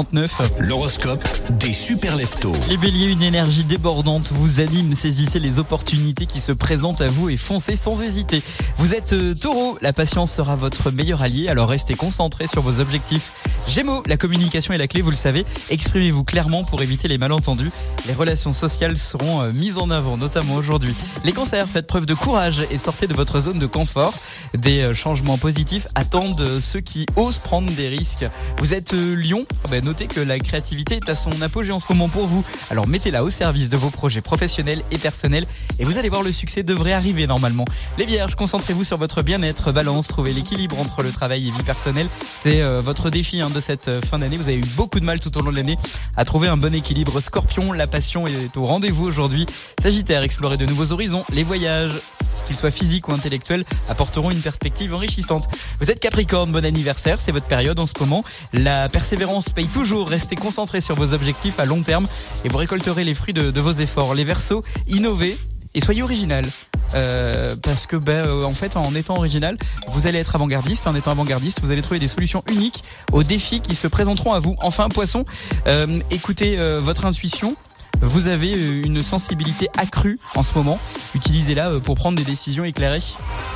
7h39. L'horoscope des super leftos. Les béliers, une énergie débordante vous anime. Saisissez les opportunités qui se présentent à vous et foncez sans hésiter. Vous êtes euh, taureau, la patience sera votre meilleur allié, alors restez concentré sur vos objectifs. Gémeaux, la communication est la clé, vous le savez. Exprimez-vous clairement pour éviter les malentendus. Les relations sociales seront euh, mises en avant, notamment aujourd'hui. Les cancers, faites preuve de courage et sortez de votre zone de confort. Des euh, changements positifs attendent euh, ceux qui osent prendre des risques. Vous êtes lion, ah ben, notez que la créativité est à son apogée en ce moment pour vous. Alors mettez-la au service de vos projets professionnels et personnels et vous allez voir le succès devrait arriver normalement. Les vierges, concentrez-vous sur votre bien-être, balance, trouvez l'équilibre entre le travail et vie personnelle. C'est votre défi hein, de cette euh, fin d'année. Vous avez eu beaucoup de mal tout au long de l'année à trouver un bon équilibre. Scorpion, la passion est au rendez-vous aujourd'hui. Sagittaire, explorer de nouveaux horizons. Les voyages, qu'ils soient physiques ou intellectuels, apporteront une perspective enrichissante. Vous êtes Capricorne, bon anniversaire, c'est votre période en ce moment. La persévérance paye toujours, restez concentrés sur vos objectifs à long terme et vous récolterez les fruits de, vos efforts. Les Verseaux, innovez et soyez original. Euh, parce que ben, euh, en fait en étant original vous allez être avant-gardiste. En étant avant-gardiste vous allez trouver des solutions uniques aux défis qui se présenteront à vous. Enfin poisson euh, écoutez votre intuition. Vous avez une sensibilité accrue en ce moment. Utilisez-la pour prendre des décisions éclairées